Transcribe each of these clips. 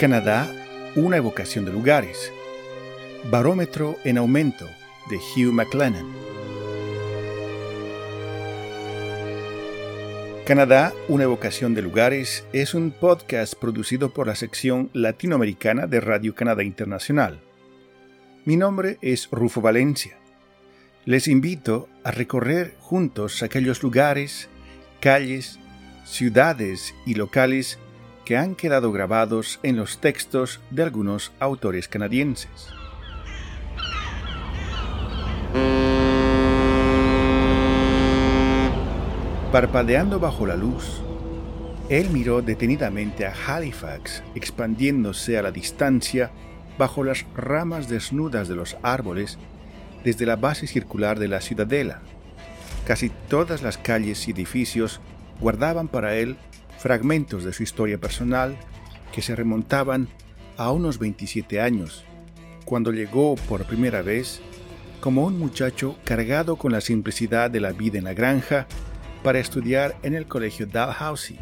Canadá, una evocación de lugares. Barómetro en aumento de Hugh McLennan. Canadá, una evocación de lugares es un podcast producido por la sección latinoamericana de Radio Canadá Internacional. Mi nombre es Rufo Valencia. Les invito a recorrer juntos aquellos lugares, calles, ciudades y locales que han quedado grabados en los textos de algunos autores canadienses. Parpadeando bajo la luz, él miró detenidamente a Halifax expandiéndose a la distancia bajo las ramas desnudas de los árboles desde la base circular de la ciudadela. Casi todas las calles y edificios guardaban para él fragmentos de su historia personal que se remontaban a unos 27 años, cuando llegó por primera vez como un muchacho cargado con la simplicidad de la vida en la granja para estudiar en el colegio Dalhousie.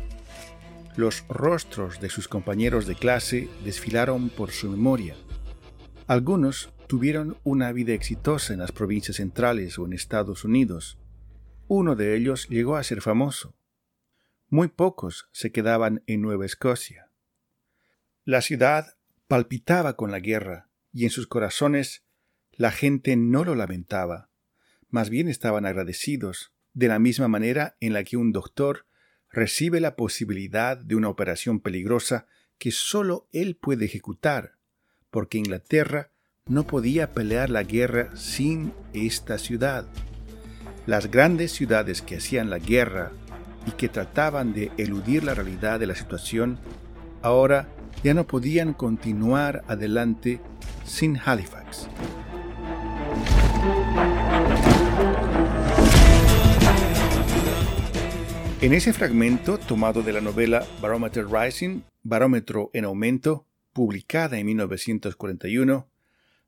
Los rostros de sus compañeros de clase desfilaron por su memoria. Algunos tuvieron una vida exitosa en las provincias centrales o en Estados Unidos. Uno de ellos llegó a ser famoso. Muy pocos se quedaban en Nueva Escocia. La ciudad palpitaba con la guerra y en sus corazones la gente no lo lamentaba, más bien estaban agradecidos, de la misma manera en la que un doctor recibe la posibilidad de una operación peligrosa que sólo él puede ejecutar, porque Inglaterra no podía pelear la guerra sin esta ciudad. Las grandes ciudades que hacían la guerra y que trataban de eludir la realidad de la situación, ahora ya no podían continuar adelante sin Halifax. En ese fragmento tomado de la novela Barometer Rising, Barómetro en Aumento, publicada en 1941,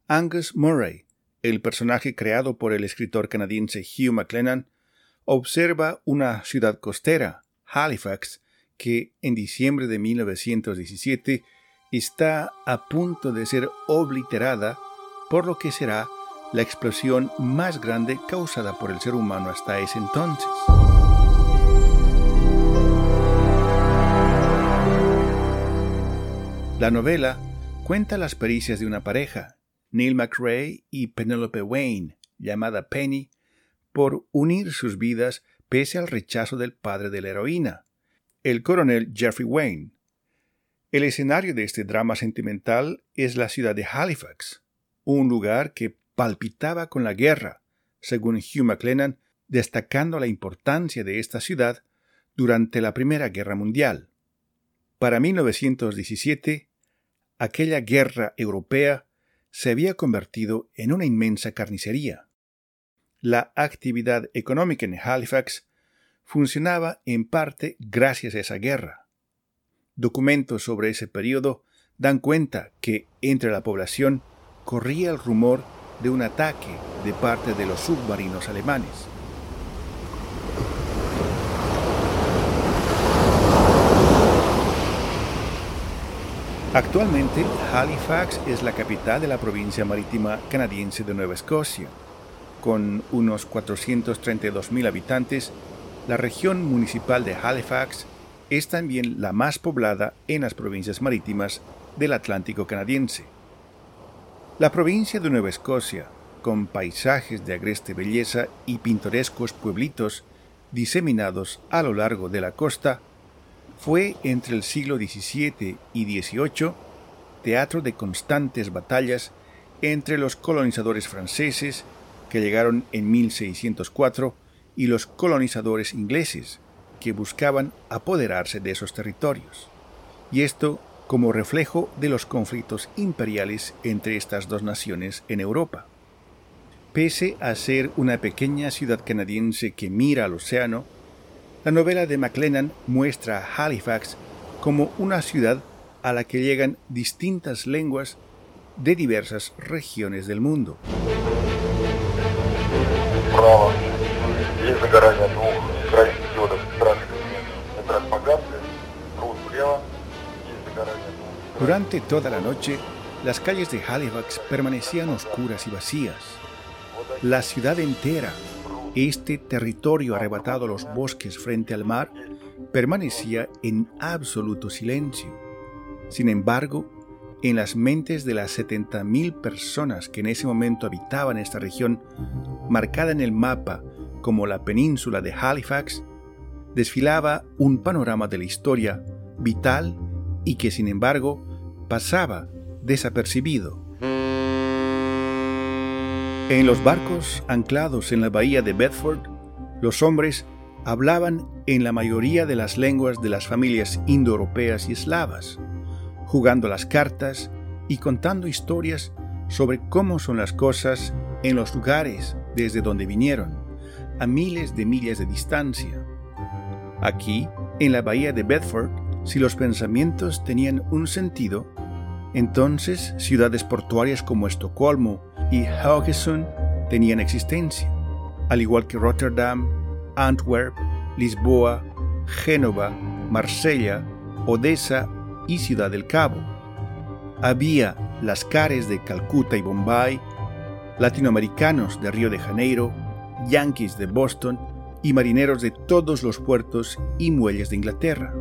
Angus Murray, el personaje creado por el escritor canadiense Hugh McLennan, observa una ciudad costera, Halifax, que en diciembre de 1917 está a punto de ser obliterada por lo que será la explosión más grande causada por el ser humano hasta ese entonces. La novela cuenta las pericias de una pareja, Neil McRae y Penelope Wayne, llamada Penny, por unir sus vidas pese al rechazo del padre de la heroína, el coronel Jeffrey Wayne. El escenario de este drama sentimental es la ciudad de Halifax, un lugar que palpitaba con la guerra, según Hugh McLennan, destacando la importancia de esta ciudad durante la Primera Guerra Mundial. Para 1917, aquella guerra europea se había convertido en una inmensa carnicería la actividad económica en Halifax funcionaba en parte gracias a esa guerra. Documentos sobre ese periodo dan cuenta que entre la población corría el rumor de un ataque de parte de los submarinos alemanes. Actualmente, Halifax es la capital de la provincia marítima canadiense de Nueva Escocia con unos 432.000 habitantes, la región municipal de Halifax es también la más poblada en las provincias marítimas del Atlántico canadiense. La provincia de Nueva Escocia, con paisajes de agreste belleza y pintorescos pueblitos diseminados a lo largo de la costa, fue entre el siglo XVII y XVIII teatro de constantes batallas entre los colonizadores franceses que llegaron en 1604, y los colonizadores ingleses, que buscaban apoderarse de esos territorios. Y esto como reflejo de los conflictos imperiales entre estas dos naciones en Europa. Pese a ser una pequeña ciudad canadiense que mira al océano, la novela de McLennan muestra a Halifax como una ciudad a la que llegan distintas lenguas de diversas regiones del mundo. Durante toda la noche, las calles de Halifax permanecían oscuras y vacías. La ciudad entera, este territorio arrebatado a los bosques frente al mar, permanecía en absoluto silencio. Sin embargo, en las mentes de las 70.000 personas que en ese momento habitaban esta región, marcada en el mapa como la península de Halifax, desfilaba un panorama de la historia vital y que sin embargo pasaba desapercibido. En los barcos anclados en la bahía de Bedford, los hombres hablaban en la mayoría de las lenguas de las familias indoeuropeas y eslavas, jugando las cartas y contando historias sobre cómo son las cosas en los lugares desde donde vinieron, a miles de millas de distancia. Aquí, en la bahía de Bedford, si los pensamientos tenían un sentido, entonces ciudades portuarias como Estocolmo y Haugesund tenían existencia, al igual que Rotterdam, Antwerp, Lisboa, Génova, Marsella, Odessa y Ciudad del Cabo. Había las cares de Calcuta y Bombay, latinoamericanos de Río de Janeiro, yanquis de Boston y marineros de todos los puertos y muelles de Inglaterra.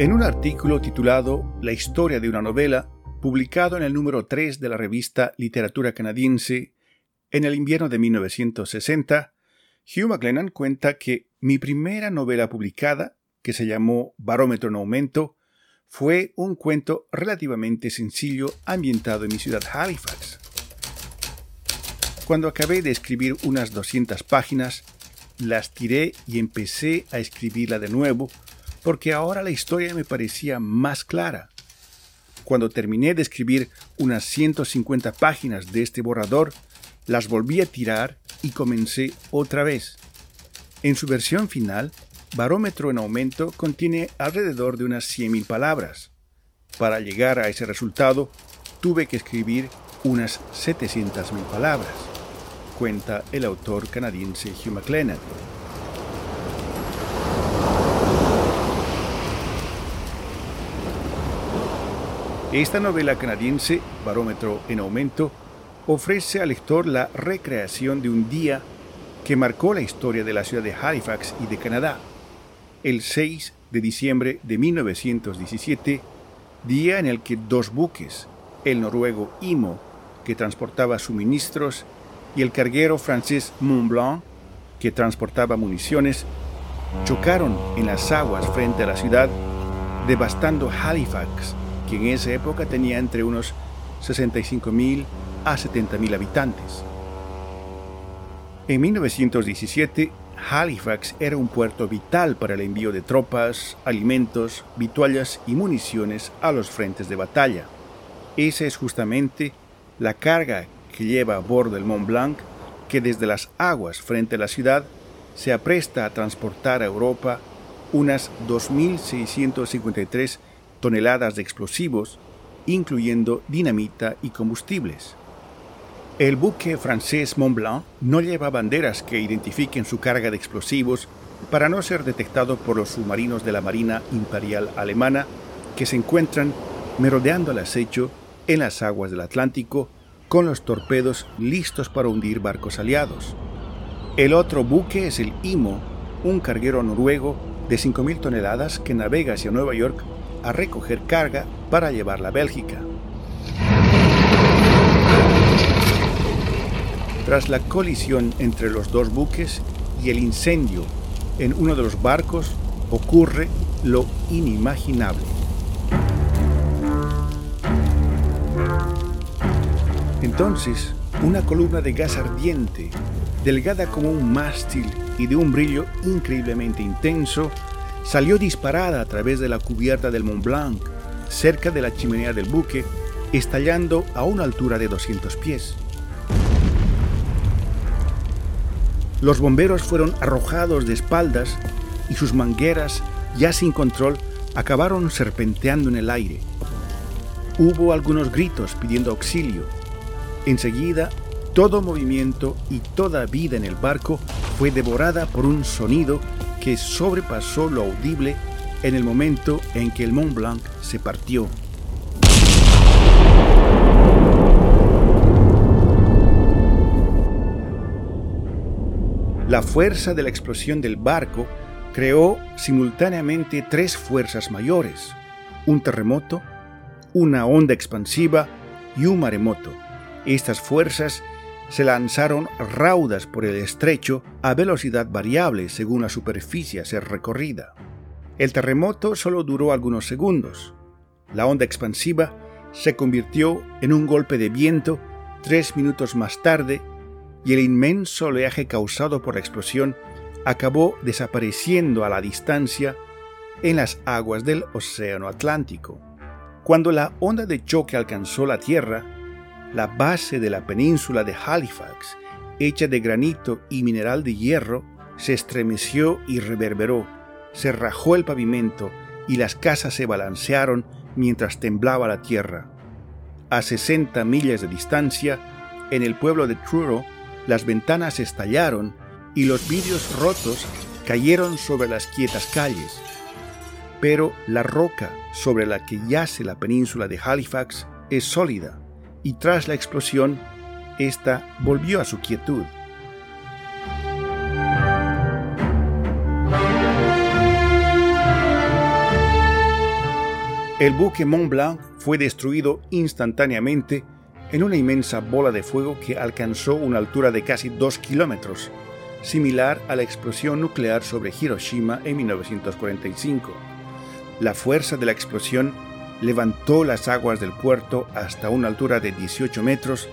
En un artículo titulado La historia de una novela, publicado en el número 3 de la revista Literatura Canadiense en el invierno de 1960, Hugh McLennan cuenta que mi primera novela publicada, que se llamó Barómetro en Aumento, fue un cuento relativamente sencillo ambientado en mi ciudad Halifax. Cuando acabé de escribir unas 200 páginas, las tiré y empecé a escribirla de nuevo porque ahora la historia me parecía más clara. Cuando terminé de escribir unas 150 páginas de este borrador, las volví a tirar y comencé otra vez. En su versión final, Barómetro en aumento contiene alrededor de unas 100.000 palabras. Para llegar a ese resultado, tuve que escribir unas 700.000 palabras, cuenta el autor canadiense Hugh McLennan. Esta novela canadiense, Barómetro en Aumento, ofrece al lector la recreación de un día que marcó la historia de la ciudad de Halifax y de Canadá. El 6 de diciembre de 1917, día en el que dos buques, el noruego Imo, que transportaba suministros, y el carguero francés Mont Blanc, que transportaba municiones, chocaron en las aguas frente a la ciudad, devastando Halifax que en esa época tenía entre unos 65.000 a 70.000 habitantes. En 1917, Halifax era un puerto vital para el envío de tropas, alimentos, vituallas y municiones a los frentes de batalla. Esa es justamente la carga que lleva a bordo el Mont Blanc, que desde las aguas frente a la ciudad se apresta a transportar a Europa unas 2.653 toneladas de explosivos, incluyendo dinamita y combustibles. El buque francés Mont Blanc no lleva banderas que identifiquen su carga de explosivos para no ser detectado por los submarinos de la Marina Imperial Alemana que se encuentran merodeando al acecho en las aguas del Atlántico con los torpedos listos para hundir barcos aliados. El otro buque es el Imo, un carguero noruego de 5.000 toneladas que navega hacia Nueva York a recoger carga para llevarla a Bélgica. Tras la colisión entre los dos buques y el incendio en uno de los barcos, ocurre lo inimaginable. Entonces, una columna de gas ardiente, delgada como un mástil y de un brillo increíblemente intenso, salió disparada a través de la cubierta del Mont Blanc, cerca de la chimenea del buque, estallando a una altura de 200 pies. Los bomberos fueron arrojados de espaldas y sus mangueras, ya sin control, acabaron serpenteando en el aire. Hubo algunos gritos pidiendo auxilio. Enseguida, todo movimiento y toda vida en el barco fue devorada por un sonido que sobrepasó lo audible en el momento en que el Mont Blanc se partió. La fuerza de la explosión del barco creó simultáneamente tres fuerzas mayores, un terremoto, una onda expansiva y un maremoto. Estas fuerzas se lanzaron raudas por el estrecho a velocidad variable según la superficie a ser recorrida. El terremoto solo duró algunos segundos. La onda expansiva se convirtió en un golpe de viento tres minutos más tarde y el inmenso oleaje causado por la explosión acabó desapareciendo a la distancia en las aguas del Océano Atlántico. Cuando la onda de choque alcanzó la Tierra, la base de la península de Halifax, hecha de granito y mineral de hierro, se estremeció y reverberó, se rajó el pavimento y las casas se balancearon mientras temblaba la tierra. A 60 millas de distancia, en el pueblo de Truro, las ventanas estallaron y los vidrios rotos cayeron sobre las quietas calles. Pero la roca sobre la que yace la península de Halifax es sólida y tras la explosión, ésta volvió a su quietud. El buque Mont Blanc fue destruido instantáneamente en una inmensa bola de fuego que alcanzó una altura de casi 2 kilómetros, similar a la explosión nuclear sobre Hiroshima en 1945. La fuerza de la explosión levantó las aguas del puerto hasta una altura de 18 metros,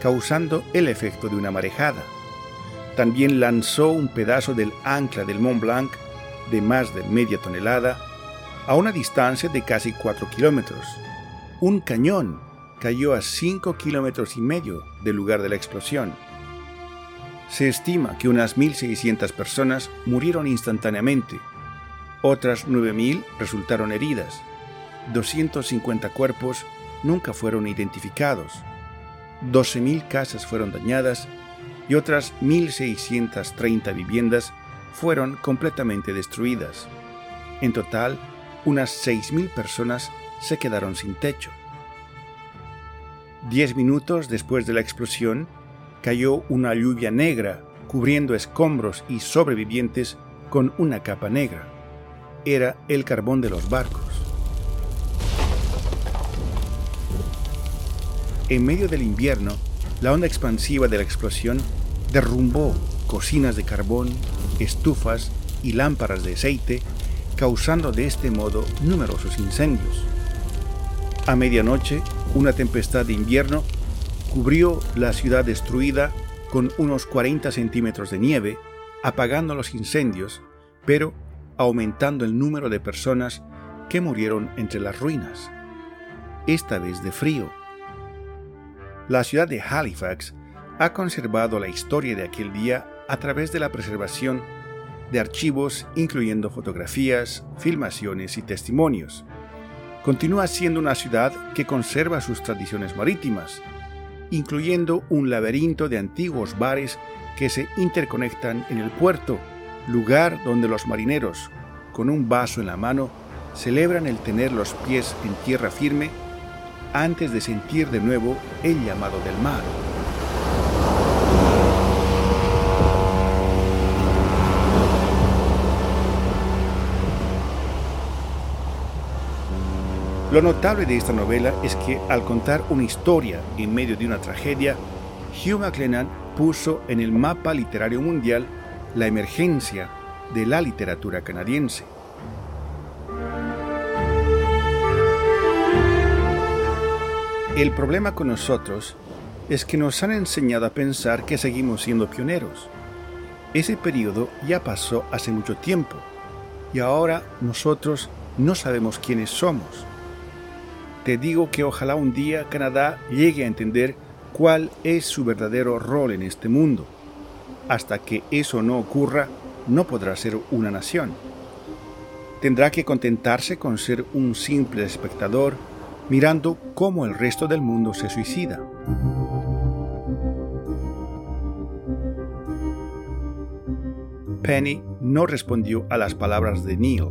causando el efecto de una marejada. También lanzó un pedazo del ancla del Mont Blanc de más de media tonelada a una distancia de casi 4 kilómetros. Un cañón cayó a 5 kilómetros y medio del lugar de la explosión. Se estima que unas 1.600 personas murieron instantáneamente, otras 9.000 resultaron heridas, 250 cuerpos nunca fueron identificados, 12.000 casas fueron dañadas y otras 1.630 viviendas fueron completamente destruidas. En total, unas 6.000 personas se quedaron sin techo. Diez minutos después de la explosión, cayó una lluvia negra cubriendo escombros y sobrevivientes con una capa negra. Era el carbón de los barcos. En medio del invierno, la onda expansiva de la explosión derrumbó cocinas de carbón, estufas y lámparas de aceite, causando de este modo numerosos incendios. A medianoche, una tempestad de invierno cubrió la ciudad destruida con unos 40 centímetros de nieve, apagando los incendios, pero aumentando el número de personas que murieron entre las ruinas, esta vez de frío. La ciudad de Halifax ha conservado la historia de aquel día a través de la preservación de archivos incluyendo fotografías, filmaciones y testimonios continúa siendo una ciudad que conserva sus tradiciones marítimas, incluyendo un laberinto de antiguos bares que se interconectan en el puerto, lugar donde los marineros, con un vaso en la mano, celebran el tener los pies en tierra firme antes de sentir de nuevo el llamado del mar. Lo notable de esta novela es que al contar una historia en medio de una tragedia, Hugh MacLennan puso en el mapa literario mundial la emergencia de la literatura canadiense. El problema con nosotros es que nos han enseñado a pensar que seguimos siendo pioneros. Ese periodo ya pasó hace mucho tiempo y ahora nosotros no sabemos quiénes somos te digo que ojalá un día Canadá llegue a entender cuál es su verdadero rol en este mundo. Hasta que eso no ocurra, no podrá ser una nación. Tendrá que contentarse con ser un simple espectador mirando cómo el resto del mundo se suicida. Penny no respondió a las palabras de Neil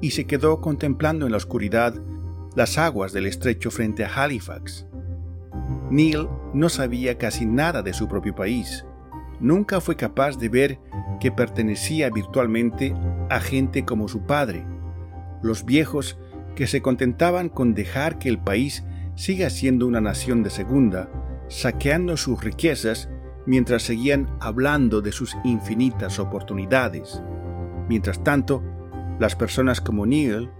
y se quedó contemplando en la oscuridad las aguas del estrecho frente a Halifax. Neil no sabía casi nada de su propio país. Nunca fue capaz de ver que pertenecía virtualmente a gente como su padre, los viejos que se contentaban con dejar que el país siga siendo una nación de segunda, saqueando sus riquezas mientras seguían hablando de sus infinitas oportunidades. Mientras tanto, las personas como Neil,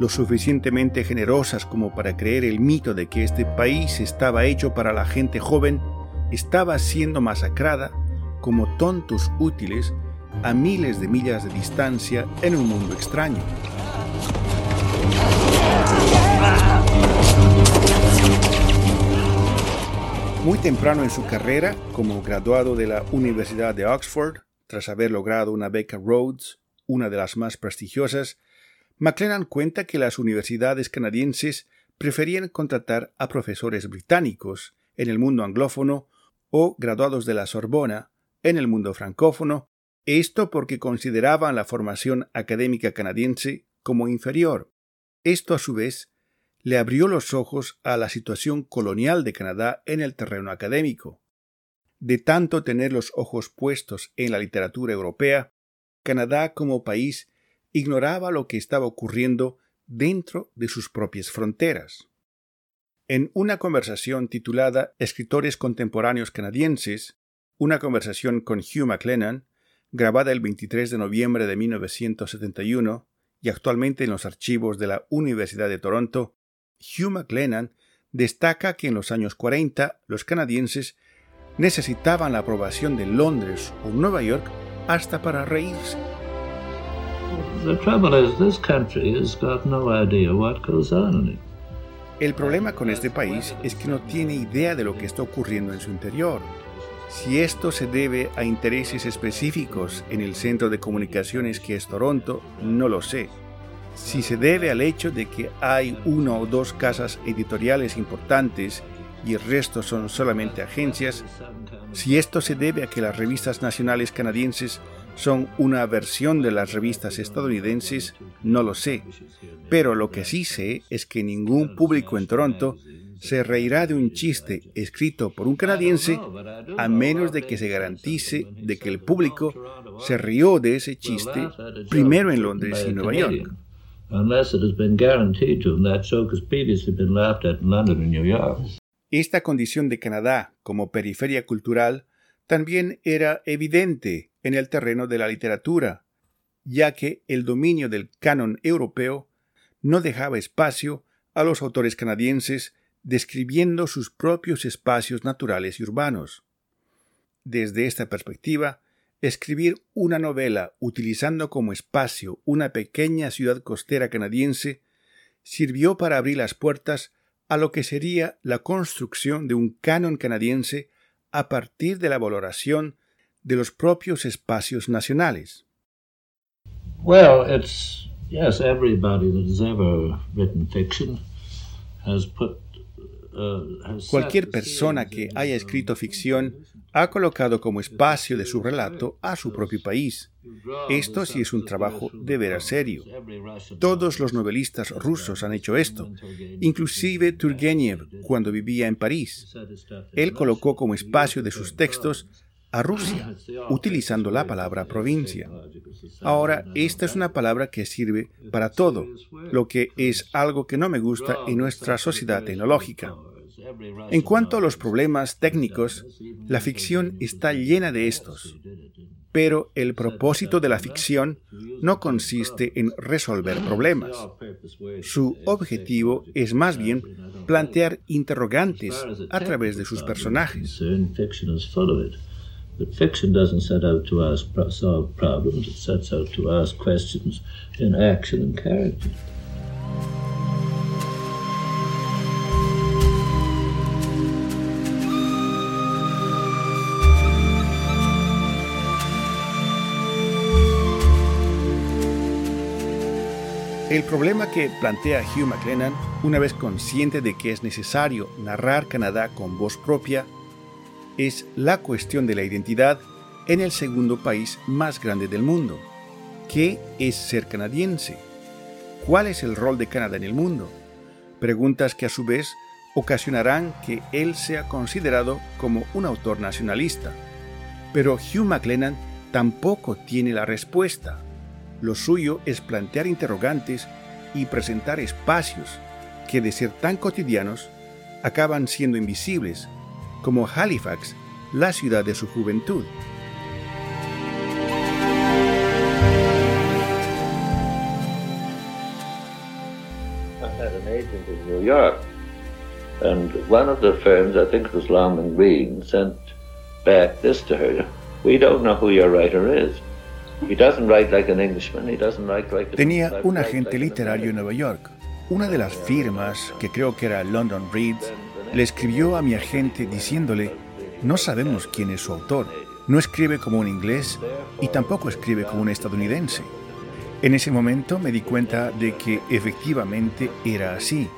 lo suficientemente generosas como para creer el mito de que este país estaba hecho para la gente joven, estaba siendo masacrada como tontos útiles a miles de millas de distancia en un mundo extraño. Muy temprano en su carrera, como graduado de la Universidad de Oxford, tras haber logrado una beca Rhodes, una de las más prestigiosas, McLennan cuenta que las universidades canadienses preferían contratar a profesores británicos en el mundo anglófono o graduados de la Sorbona en el mundo francófono, esto porque consideraban la formación académica canadiense como inferior. Esto a su vez le abrió los ojos a la situación colonial de Canadá en el terreno académico. De tanto tener los ojos puestos en la literatura europea, Canadá como país ignoraba lo que estaba ocurriendo dentro de sus propias fronteras. En una conversación titulada Escritores contemporáneos canadienses, una conversación con Hugh MacLennan, grabada el 23 de noviembre de 1971 y actualmente en los archivos de la Universidad de Toronto, Hugh McLennan destaca que en los años 40 los canadienses necesitaban la aprobación de Londres o Nueva York hasta para reírse. El problema con este país es que no tiene idea de lo que está ocurriendo en su interior. Si esto se debe a intereses específicos en el centro de comunicaciones que es Toronto, no lo sé si se debe al hecho de que hay una o dos casas editoriales importantes y el resto son solamente agencias, si esto se debe a que las revistas nacionales canadienses son una versión de las revistas estadounidenses, no lo sé. Pero lo que sí sé es que ningún público en Toronto se reirá de un chiste escrito por un canadiense a menos de que se garantice de que el público se rió de ese chiste primero en Londres y Nueva York. Esta condición de Canadá como periferia cultural también era evidente en el terreno de la literatura, ya que el dominio del canon europeo no dejaba espacio a los autores canadienses describiendo sus propios espacios naturales y urbanos. Desde esta perspectiva, Escribir una novela utilizando como espacio una pequeña ciudad costera canadiense sirvió para abrir las puertas a lo que sería la construcción de un canon canadiense a partir de la valoración de los propios espacios nacionales. Well, it's yes, everybody that has ever written fiction has put Cualquier persona que haya escrito ficción ha colocado como espacio de su relato a su propio país. Esto sí es un trabajo de veras serio. Todos los novelistas rusos han hecho esto, inclusive Turgenev cuando vivía en París. Él colocó como espacio de sus textos a Rusia, utilizando la palabra provincia. Ahora, esta es una palabra que sirve para todo, lo que es algo que no me gusta en nuestra sociedad tecnológica. En cuanto a los problemas técnicos, la ficción está llena de estos. Pero el propósito de la ficción no consiste en resolver problemas. Su objetivo es más bien plantear interrogantes a través de sus personajes. But fiction doesn't set out to ask, solve problems, it sets out to ask questions in action and character. El problema que plantea Hugh McLennan, una vez consciente de que es necesario narrar Canadá con voz propia, es la cuestión de la identidad en el segundo país más grande del mundo. ¿Qué es ser canadiense? ¿Cuál es el rol de Canadá en el mundo? Preguntas que a su vez ocasionarán que él sea considerado como un autor nacionalista. Pero Hugh McLennan tampoco tiene la respuesta. Lo suyo es plantear interrogantes y presentar espacios que de ser tan cotidianos acaban siendo invisibles, como Halifax, la ciudad de su juventud. New York. And one of the firms, I think it was Long and Green, sent back this to her. We don't know who your writer is. He doesn't write like an Englishman. He doesn't write like Tenía un agente literario en Nueva York. Una de las firmas, que creo que era London Reads, le escribió a mi agente diciéndole, no sabemos quién es su autor, no escribe como un inglés y tampoco escribe como un estadounidense. En ese momento me di cuenta de que efectivamente era así.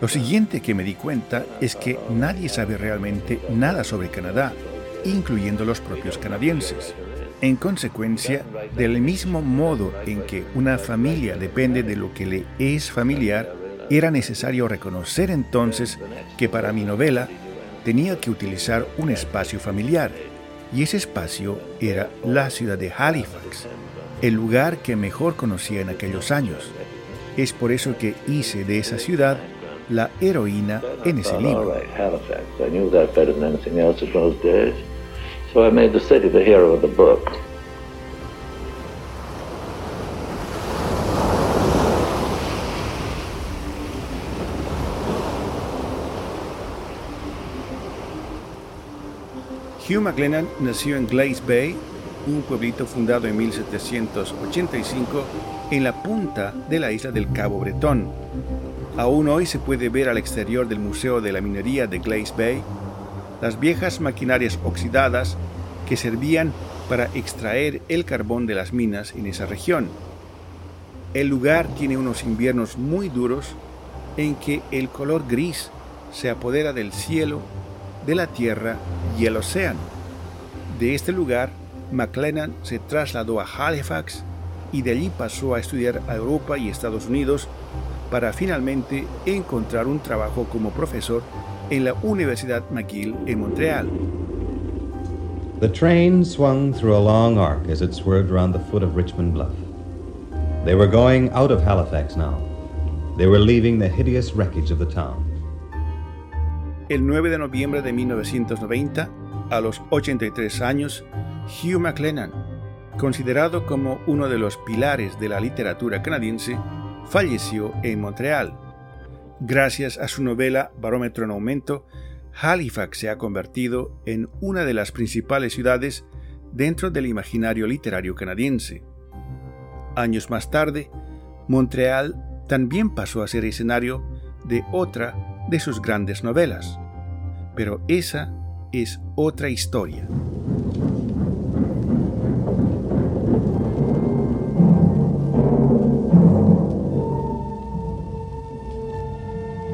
Lo siguiente que me di cuenta es que nadie sabe realmente nada sobre Canadá, incluyendo los propios canadienses. En consecuencia, del mismo modo en que una familia depende de lo que le es familiar, era necesario reconocer entonces que para mi novela tenía que utilizar un espacio familiar, y ese espacio era la ciudad de Halifax, el lugar que mejor conocía en aquellos años. Es por eso que hice de esa ciudad la heroína en ese libro. So I made the city the hero of the book. Hugh McLennan nació en Glace Bay, un pueblito fundado en 1785 en la punta de la isla del Cabo Bretón. Aún hoy se puede ver al exterior del Museo de la Minería de Glace Bay las viejas maquinarias oxidadas que servían para extraer el carbón de las minas en esa región. El lugar tiene unos inviernos muy duros en que el color gris se apodera del cielo, de la tierra y el océano. De este lugar, McLennan se trasladó a Halifax y de allí pasó a estudiar a Europa y Estados Unidos para finalmente encontrar un trabajo como profesor en la Universidad McGill en Montreal. The train swung through a long arc as it swerved around the foot of Richmond Bluff. They were going out of Halifax now. They were leaving the hideous wreckage of the town. El 9 de noviembre de 1990, a los 83 años, Hugh McLennan, considerado como uno de los pilares de la literatura canadiense, falleció en Montreal. Gracias a su novela Barómetro en Aumento, Halifax se ha convertido en una de las principales ciudades dentro del imaginario literario canadiense. Años más tarde, Montreal también pasó a ser escenario de otra de sus grandes novelas. Pero esa es otra historia.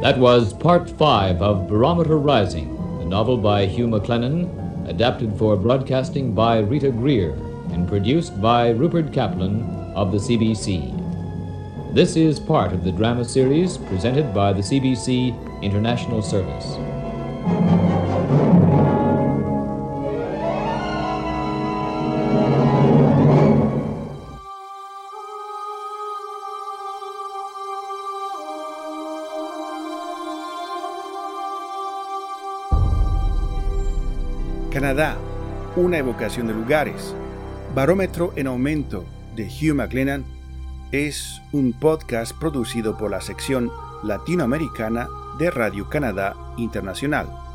That was part five of Barometer Rising, a novel by Hugh McLennan, adapted for broadcasting by Rita Greer, and produced by Rupert Kaplan of the CBC. This is part of the drama series presented by the CBC International Service. Canadá, una evocación de lugares. Barómetro en aumento de Hugh McLennan es un podcast producido por la sección latinoamericana de Radio Canadá Internacional.